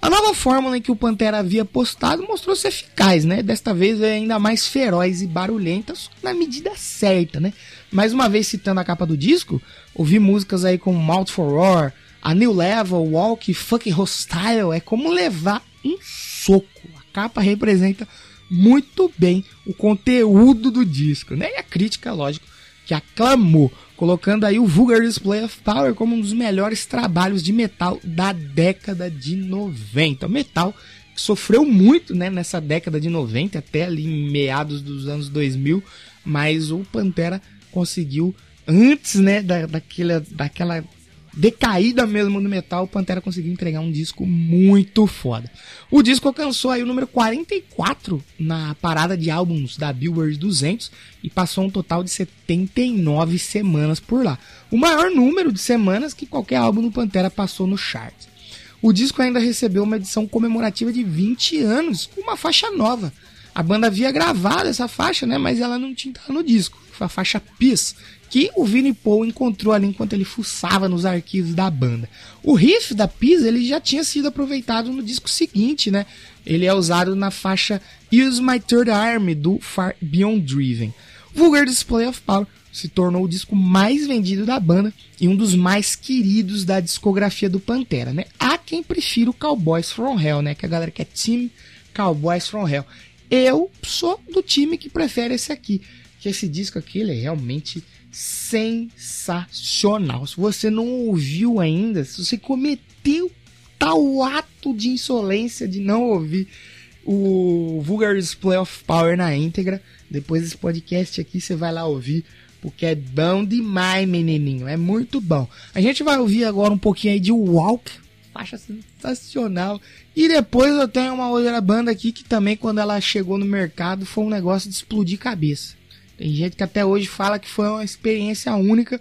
A nova fórmula em que o Pantera havia postado mostrou-se eficaz, né? Desta vez é ainda mais feroz e barulhenta, na medida certa, né? Mais uma vez citando a capa do disco, ouvi músicas aí como Mouth for Roar, A New Level, Walk, Fucking Hostile, é como levar um soco. A capa representa muito bem o conteúdo do disco, né? E a crítica, lógico, que aclamou, colocando aí o Vulgar Display of Power como um dos melhores trabalhos de metal da década de 90. Metal que sofreu muito, né, nessa década de 90 até ali meados dos anos 2000, mas o Pantera conseguiu antes, né, da, daquela, daquela decaída mesmo no metal, o Pantera conseguiu entregar um disco muito foda. O disco alcançou aí o número 44 na parada de álbuns da Billboard 200 e passou um total de 79 semanas por lá. O maior número de semanas que qualquer álbum do Pantera passou no chart. O disco ainda recebeu uma edição comemorativa de 20 anos, com uma faixa nova. A banda havia gravado essa faixa, né, mas ela não tinha no disco. Foi a faixa Peace, que o Vinnie Paul encontrou ali enquanto ele fuçava nos arquivos da banda. O riff da Pisa ele já tinha sido aproveitado no disco seguinte, né? Ele é usado na faixa Use My Third Arm do Far Beyond Driven. Vulgar Display of Power se tornou o disco mais vendido da banda e um dos mais queridos da discografia do Pantera, né? Há quem prefira o Cowboys from Hell, né? Que a galera quer Team Cowboys from Hell. Eu sou do time que prefere esse aqui, que esse disco aqui ele é realmente sensacional. Se você não ouviu ainda, se você cometeu tal ato de insolência de não ouvir o Vulgar Display of Power na íntegra, depois desse podcast aqui você vai lá ouvir, porque é bom demais, menininho, é muito bom. A gente vai ouvir agora um pouquinho aí de Walk, faixa sensacional. E depois eu tenho uma outra banda aqui que também quando ela chegou no mercado foi um negócio de explodir cabeça. Tem gente que até hoje fala que foi uma experiência única.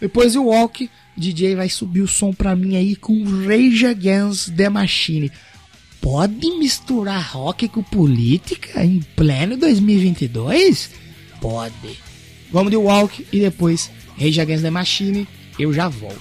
Depois o Walk, DJ vai subir o som pra mim aí com Rage Against the Machine. Pode misturar rock com política em pleno 2022? Pode. Vamos de Walk e depois Rage Against the Machine. Eu já volto.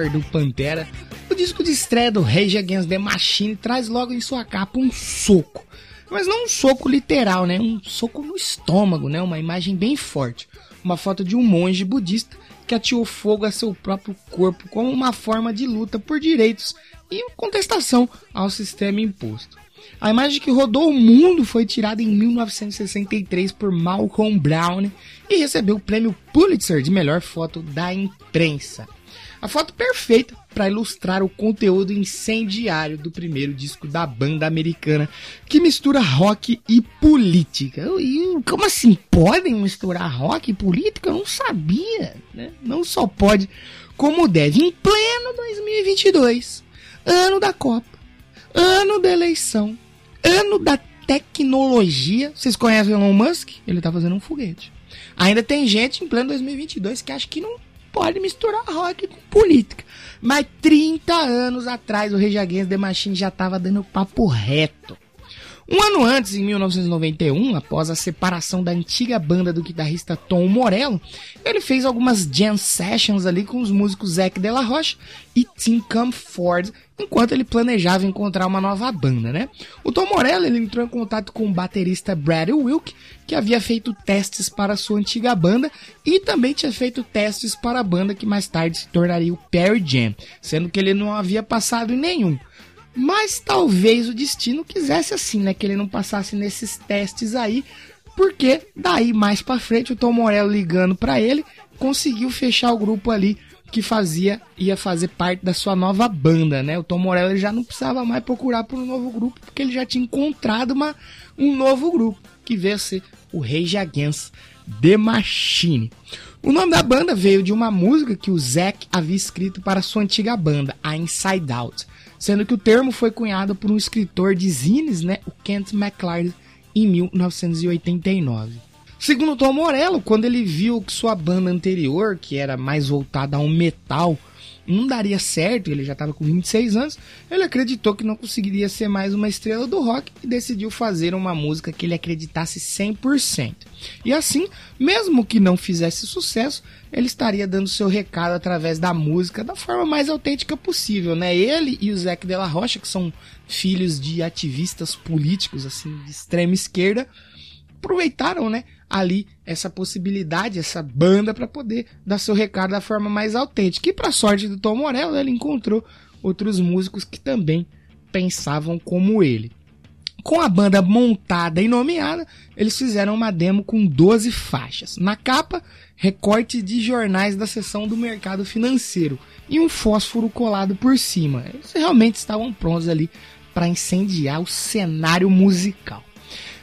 Power do Pantera, o disco de estreia do Rage Against the Machine traz logo em sua capa um soco. Mas não um soco literal, né? Um soco no estômago, né? Uma imagem bem forte. Uma foto de um monge budista que atirou fogo a seu próprio corpo como uma forma de luta por direitos e contestação ao sistema imposto. A imagem que rodou o mundo foi tirada em 1963 por Malcolm Brown e recebeu o prêmio Pulitzer de melhor foto da imprensa. A foto perfeita para ilustrar o conteúdo incendiário do primeiro disco da banda americana, que mistura rock e política. E, como assim? Podem misturar rock e política? Eu não sabia. Né? Não só pode, como deve. Em pleno 2022, ano da Copa, ano da eleição, ano da tecnologia. Vocês conhecem o Elon Musk? Ele tá fazendo um foguete. Ainda tem gente em pleno 2022 que acha que não pode misturar rock com política. Mas 30 anos atrás o Rage the Machine já estava dando papo reto. Um ano antes, em 1991, após a separação da antiga banda do guitarrista Tom Morello, ele fez algumas jam sessions ali com os músicos Zac de la Rocha e Tim Comfort, enquanto ele planejava encontrar uma nova banda, né? O Tom Morello ele entrou em contato com o baterista Brad Wilk, que havia feito testes para sua antiga banda e também tinha feito testes para a banda que mais tarde se tornaria o Perry Jam, sendo que ele não havia passado em nenhum. Mas talvez o destino quisesse assim, né? Que ele não passasse nesses testes aí, porque daí mais para frente o Tom Morello ligando para ele conseguiu fechar o grupo ali que fazia ia fazer parte da sua nova banda, né? O Tom Morello já não precisava mais procurar por um novo grupo porque ele já tinha encontrado uma, um novo grupo que veio a ser o Rage Against The Machine. O nome da banda veio de uma música que o Zack havia escrito para sua antiga banda, a Inside Out sendo que o termo foi cunhado por um escritor de zines, né, o Kent McLeod, em 1989. Segundo Tom Morello, quando ele viu que sua banda anterior, que era mais voltada a um metal, não daria certo, ele já estava com 26 anos, ele acreditou que não conseguiria ser mais uma estrela do rock e decidiu fazer uma música que ele acreditasse 100%. E assim, mesmo que não fizesse sucesso, ele estaria dando seu recado através da música da forma mais autêntica possível, né? Ele e o Zac Della Rocha, que são filhos de ativistas políticos assim de extrema esquerda, aproveitaram, né, ali essa possibilidade, essa banda para poder dar seu recado da forma mais autêntica. E para sorte do Tom Morello, ele encontrou outros músicos que também pensavam como ele. Com a banda montada e nomeada, eles fizeram uma demo com 12 faixas. Na capa, recorte de jornais da seção do mercado financeiro e um fósforo colado por cima. Eles realmente estavam prontos ali para incendiar o cenário musical.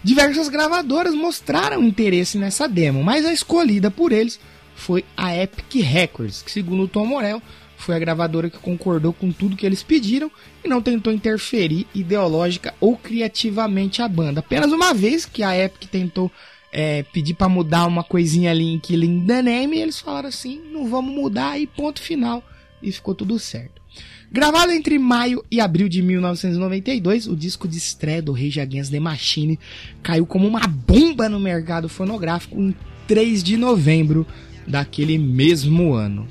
Diversas gravadoras mostraram interesse nessa demo, mas a escolhida por eles foi a Epic Records, que segundo o Tom Morello foi a gravadora que concordou com tudo que eles pediram e não tentou interferir ideológica ou criativamente a banda. Apenas uma vez que a Epic tentou é, pedir para mudar uma coisinha ali em Killing the Name, eles falaram assim: não vamos mudar e ponto final. E ficou tudo certo. Gravado entre maio e abril de 1992, o disco de estreia do Rage Against the Machine caiu como uma bomba no mercado fonográfico em 3 de novembro daquele mesmo ano.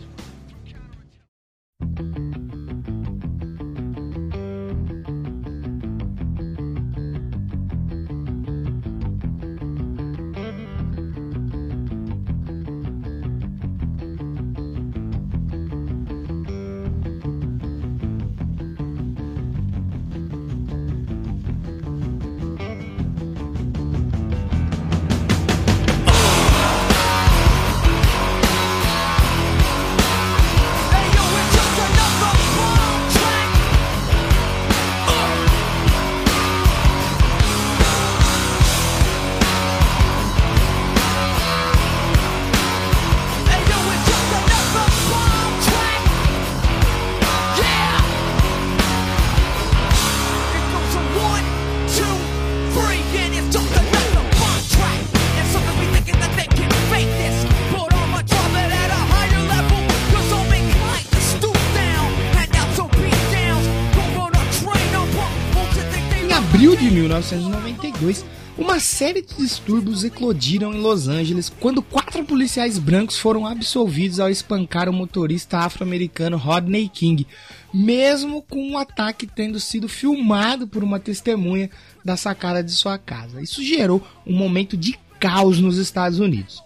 1992, uma série de distúrbios eclodiram em Los Angeles quando quatro policiais brancos foram absolvidos ao espancar o motorista afro-americano Rodney King, mesmo com o ataque tendo sido filmado por uma testemunha da sacada de sua casa. Isso gerou um momento de caos nos Estados Unidos.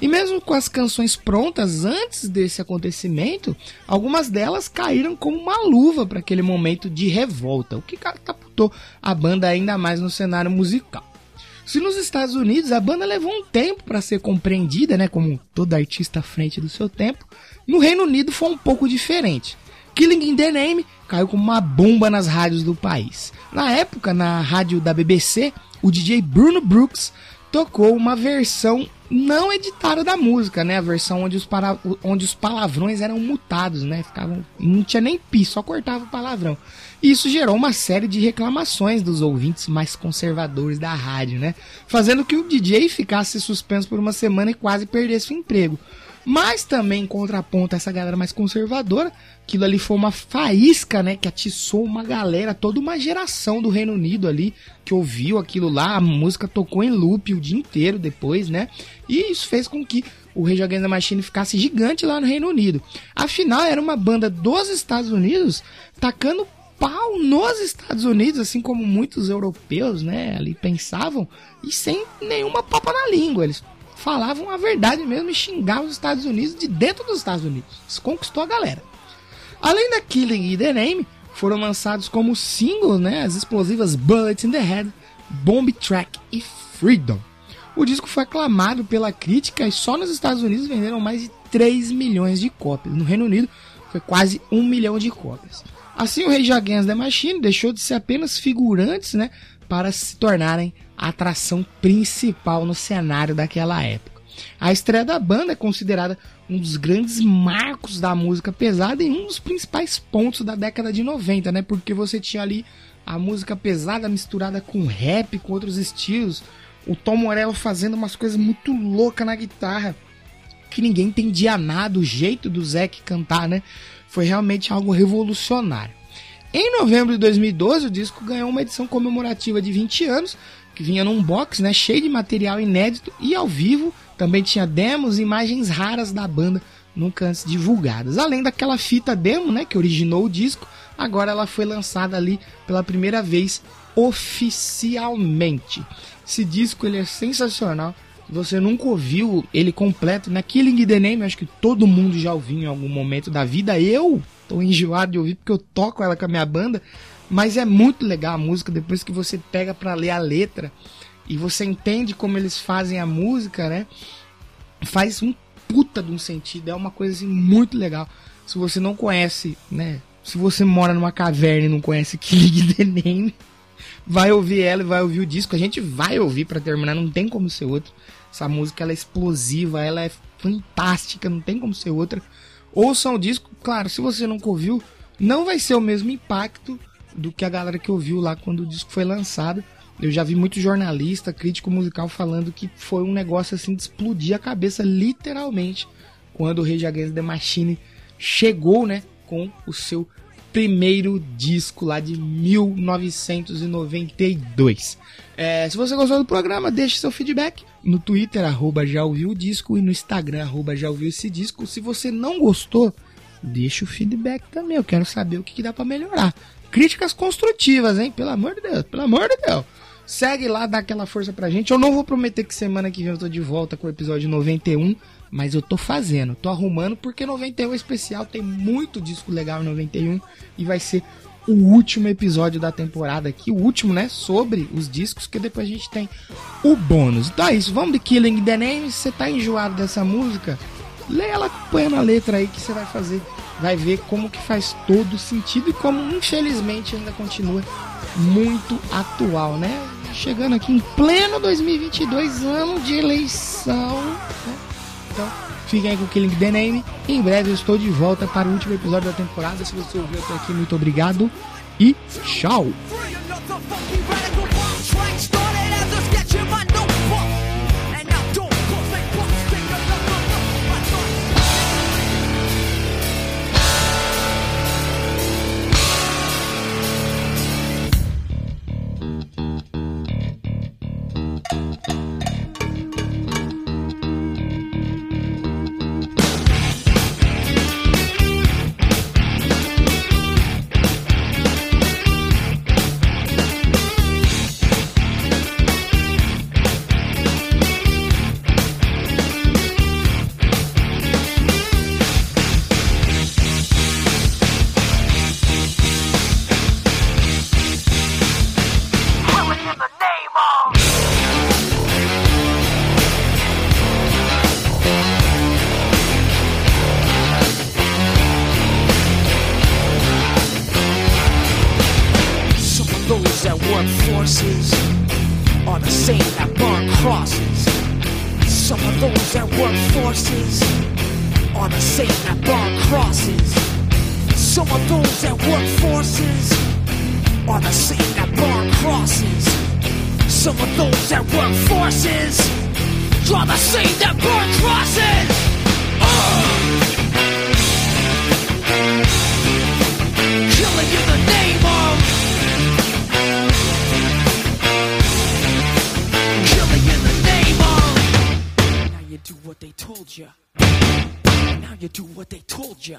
E mesmo com as canções prontas antes desse acontecimento, algumas delas caíram como uma luva para aquele momento de revolta, o que catapultou a banda ainda mais no cenário musical. Se nos Estados Unidos a banda levou um tempo para ser compreendida, né, como toda artista à frente do seu tempo, no Reino Unido foi um pouco diferente. Killing in the Name caiu como uma bomba nas rádios do país. Na época, na rádio da BBC, o DJ Bruno Brooks tocou uma versão não editada da música, né? A versão onde os, para... onde os palavrões eram mutados, né? Ficavam... Não tinha nem pi, só cortava o palavrão. E isso gerou uma série de reclamações dos ouvintes mais conservadores da rádio, né? Fazendo que o DJ ficasse suspenso por uma semana e quase perdesse o emprego. Mas também, em contraponto essa galera mais conservadora, aquilo ali foi uma faísca, né? Que atiçou uma galera, toda uma geração do Reino Unido ali, que ouviu aquilo lá, a música tocou em loop o dia inteiro depois, né? E isso fez com que o Rage Against the Machine ficasse gigante lá no Reino Unido. Afinal, era uma banda dos Estados Unidos tacando pau nos Estados Unidos, assim como muitos europeus, né, ali pensavam, e sem nenhuma papa na língua. Eles falavam a verdade mesmo e xingavam os Estados Unidos de dentro dos Estados Unidos. Isso conquistou a galera. Além da Killing e The Name, foram lançados como single né, as explosivas Bullet in the Head, Bomb Track e Freedom. O disco foi aclamado pela crítica e só nos Estados Unidos venderam mais de 3 milhões de cópias. No Reino Unido foi quase 1 milhão de cópias. Assim, o Rage Against the Machine deixou de ser apenas figurantes né, para se tornarem a atração principal no cenário daquela época. A estreia da banda é considerada um dos grandes marcos da música pesada e um dos principais pontos da década de 90, né? Porque você tinha ali a música pesada misturada com rap, com outros estilos. O Tom Morello fazendo umas coisas muito loucas na guitarra, que ninguém entendia nada, o jeito do Zack cantar, né? Foi realmente algo revolucionário. Em novembro de 2012, o disco ganhou uma edição comemorativa de 20 anos, que vinha num box, né, cheio de material inédito e ao vivo também tinha demos e imagens raras da banda nunca antes divulgadas. Além daquela fita demo, né, que originou o disco, agora ela foi lançada ali pela primeira vez oficialmente. Esse disco ele é sensacional. Você nunca ouviu ele completo, né? Killing the Name, acho que todo mundo já ouviu em algum momento da vida. Eu tô enjoado de ouvir porque eu toco ela com a minha banda, mas é muito legal a música depois que você pega para ler a letra e você entende como eles fazem a música, né? Faz um puta de um sentido, é uma coisa assim muito legal. Se você não conhece, né? Se você mora numa caverna e não conhece Killing the Name, vai ouvir ela e vai ouvir o disco. A gente vai ouvir para terminar, não tem como ser outro. Essa música ela é explosiva, ela é fantástica, não tem como ser outra. Ouçam o disco, claro, se você nunca ouviu, não vai ser o mesmo impacto do que a galera que ouviu lá quando o disco foi lançado. Eu já vi muito jornalista, crítico musical falando que foi um negócio assim de explodir a cabeça, literalmente, quando o Rage Against the Machine chegou, né, com o seu primeiro disco lá de 1992. É, se você gostou do programa, deixe seu feedback no Twitter, arroba já ouviu o disco, e no Instagram, arroba já ouviu esse disco. Se você não gostou, deixa o feedback também. Eu quero saber o que, que dá para melhorar. Críticas construtivas, hein? Pelo amor de Deus, pelo amor de Deus. Segue lá, dá aquela força pra gente. Eu não vou prometer que semana que vem eu tô de volta com o episódio 91, mas eu tô fazendo, tô arrumando, porque 91 é especial, tem muito disco legal em 91 e vai ser o último episódio da temporada aqui, o último, né, sobre os discos, que depois a gente tem o bônus. Então é isso, vamos de Killing the Name. Se você tá enjoado dessa música, lê ela acompanhando a letra aí que você vai fazer, vai ver como que faz todo sentido e como infelizmente ainda continua muito atual, né? Chegando aqui em pleno 2022, ano de eleição, né? Então, fiquem aí com o Killing the Name. Em breve eu estou de volta para o último episódio da temporada. Se você ouviu até aqui, muito obrigado e tchau! those that work forces are the same that burn crosses. Some of those that work forces draw the same that burn crosses. Uh! Killing in the name of. Killing in the name of. Now you do what they told you. Now you do what they told you.